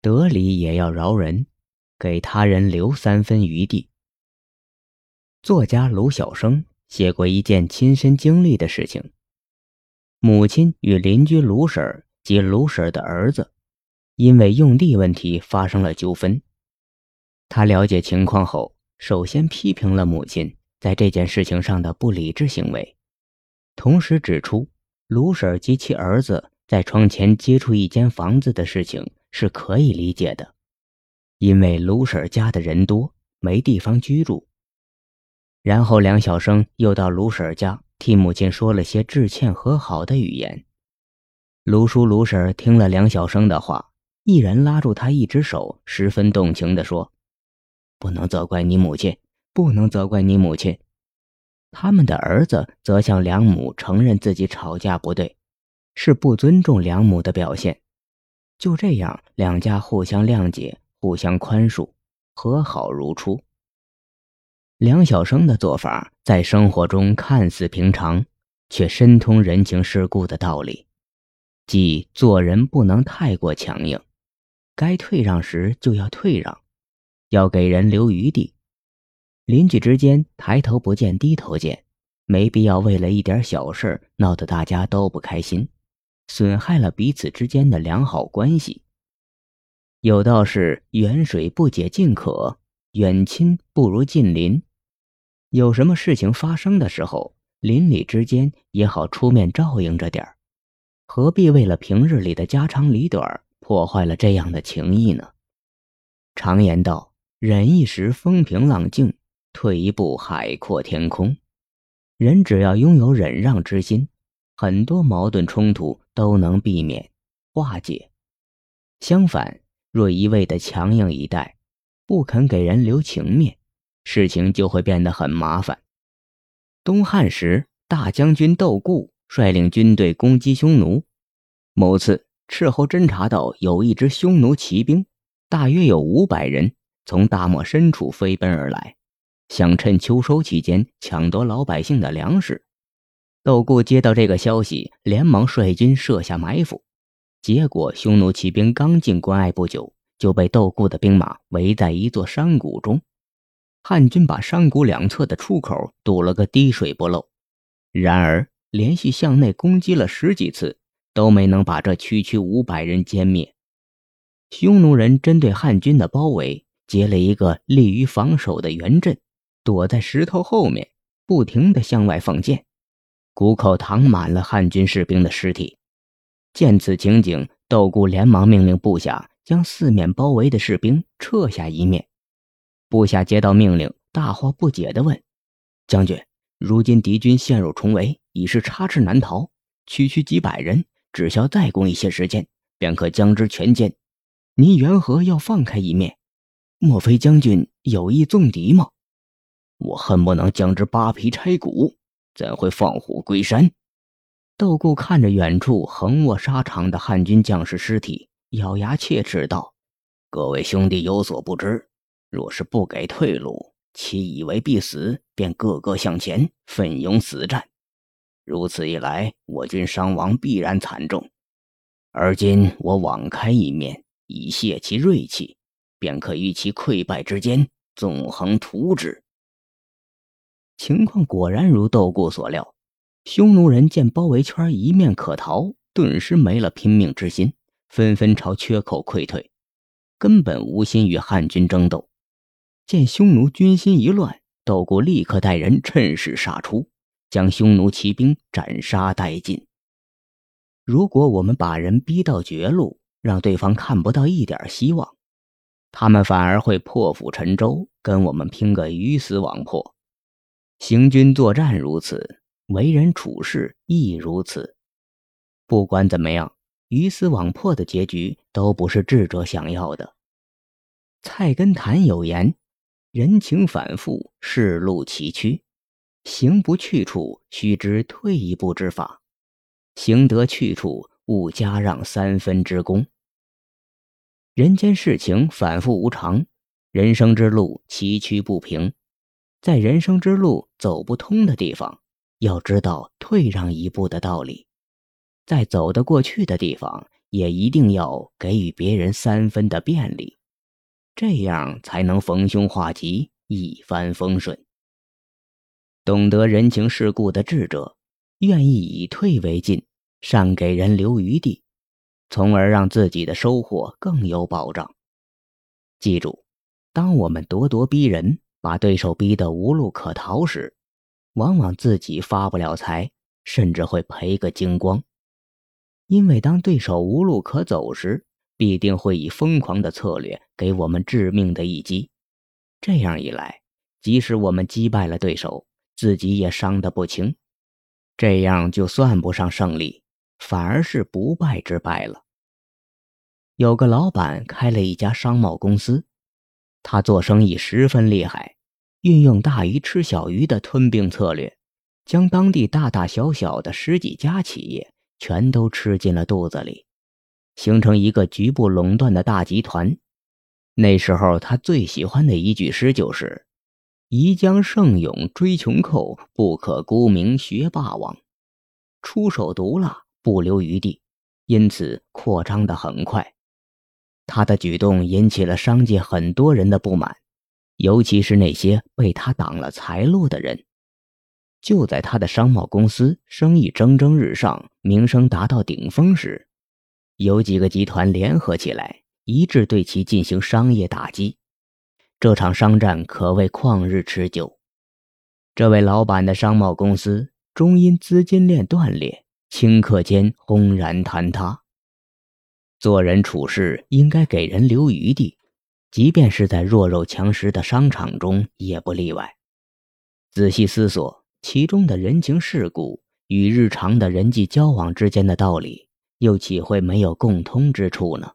得理也要饶人，给他人留三分余地。作家卢晓生写过一件亲身经历的事情：母亲与邻居卢婶及卢婶的儿子，因为用地问题发生了纠纷。他了解情况后，首先批评了母亲在这件事情上的不理智行为，同时指出卢婶及其儿子在窗前接触一间房子的事情是可以理解的，因为卢婶家的人多，没地方居住。然后梁晓声又到卢婶家替母亲说了些致歉和好的语言。卢叔、卢婶听了梁晓声的话，毅然拉住他一只手，十分动情地说。不能责怪你母亲，不能责怪你母亲。他们的儿子则向梁母承认自己吵架不对，是不尊重梁母的表现。就这样，两家互相谅解，互相宽恕，和好如初。梁晓声的做法在生活中看似平常，却深通人情世故的道理，即做人不能太过强硬，该退让时就要退让。要给人留余地，邻居之间抬头不见低头见，没必要为了一点小事闹得大家都不开心，损害了彼此之间的良好关系。有道是远水不解近渴，远亲不如近邻。有什么事情发生的时候，邻里之间也好出面照应着点儿，何必为了平日里的家长里短破坏了这样的情谊呢？常言道。忍一时风平浪静，退一步海阔天空。人只要拥有忍让之心，很多矛盾冲突都能避免化解。相反，若一味的强硬以待，不肯给人留情面，事情就会变得很麻烦。东汉时，大将军窦固率领军队攻击匈奴。某次，斥候侦察到有一支匈奴骑兵，大约有五百人。从大漠深处飞奔而来，想趁秋收期间抢夺老百姓的粮食。窦固接到这个消息，连忙率军设下埋伏。结果，匈奴骑兵刚进关隘不久，就被窦固的兵马围在一座山谷中。汉军把山谷两侧的出口堵了个滴水不漏。然而，连续向内攻击了十几次，都没能把这区区五百人歼灭。匈奴人针对汉军的包围。结了一个利于防守的圆阵，躲在石头后面，不停地向外放箭，谷口躺满了汉军士兵的尸体。见此情景，窦固连忙命令部下将四面包围的士兵撤下一面。部下接到命令，大惑不解地问：“将军，如今敌军陷入重围，已是插翅难逃，区区几百人，只需再攻一些时间，便可将之全歼。您缘何要放开一面？”莫非将军有意纵敌吗？我恨不能将之扒皮拆骨，怎会放虎归山？窦固看着远处横卧沙场的汉军将士尸体，咬牙切齿道：“各位兄弟有所不知，若是不给退路，其以为必死，便个个向前奋勇死战。如此一来，我军伤亡必然惨重。而今我网开一面，以泄其锐气。”便可于其溃败之间纵横图之。情况果然如窦固所料，匈奴人见包围圈一面可逃，顿时没了拼命之心，纷纷朝缺口溃退，根本无心与汉军争斗。见匈奴军心一乱，窦固立刻带人趁势杀出，将匈奴骑兵斩杀殆尽。如果我们把人逼到绝路，让对方看不到一点希望。他们反而会破釜沉舟，跟我们拼个鱼死网破。行军作战如此，为人处事亦如此。不管怎么样，鱼死网破的结局都不是智者想要的。菜根谭有言：“人情反复，世路崎岖，行不去处，须知退一步之法；行得去处，勿加让三分之功。”人间事情反复无常，人生之路崎岖不平，在人生之路走不通的地方，要知道退让一步的道理；在走得过去的地方，也一定要给予别人三分的便利，这样才能逢凶化吉，一帆风顺。懂得人情世故的智者，愿意以退为进，善给人留余地，从而让自己的收获更有保障。记住，当我们咄咄逼人，把对手逼得无路可逃时，往往自己发不了财，甚至会赔个精光。因为当对手无路可走时，必定会以疯狂的策略给我们致命的一击。这样一来，即使我们击败了对手，自己也伤得不轻。这样就算不上胜利，反而是不败之败了。有个老板开了一家商贸公司，他做生意十分厉害，运用大鱼吃小鱼的吞并策略，将当地大大小小的十几家企业。全都吃进了肚子里，形成一个局部垄断的大集团。那时候他最喜欢的一句诗就是：“宜将胜勇追穷寇，不可沽名学霸王。”出手毒辣，不留余地，因此扩张的很快。他的举动引起了商界很多人的不满，尤其是那些被他挡了财路的人。就在他的商贸公司生意蒸蒸日上、名声达到顶峰时，有几个集团联合起来，一致对其进行商业打击。这场商战可谓旷日持久。这位老板的商贸公司终因资金链断裂，顷刻间轰然坍塌。做人处事应该给人留余地，即便是在弱肉强食的商场中也不例外。仔细思索。其中的人情世故与日常的人际交往之间的道理，又岂会没有共通之处呢？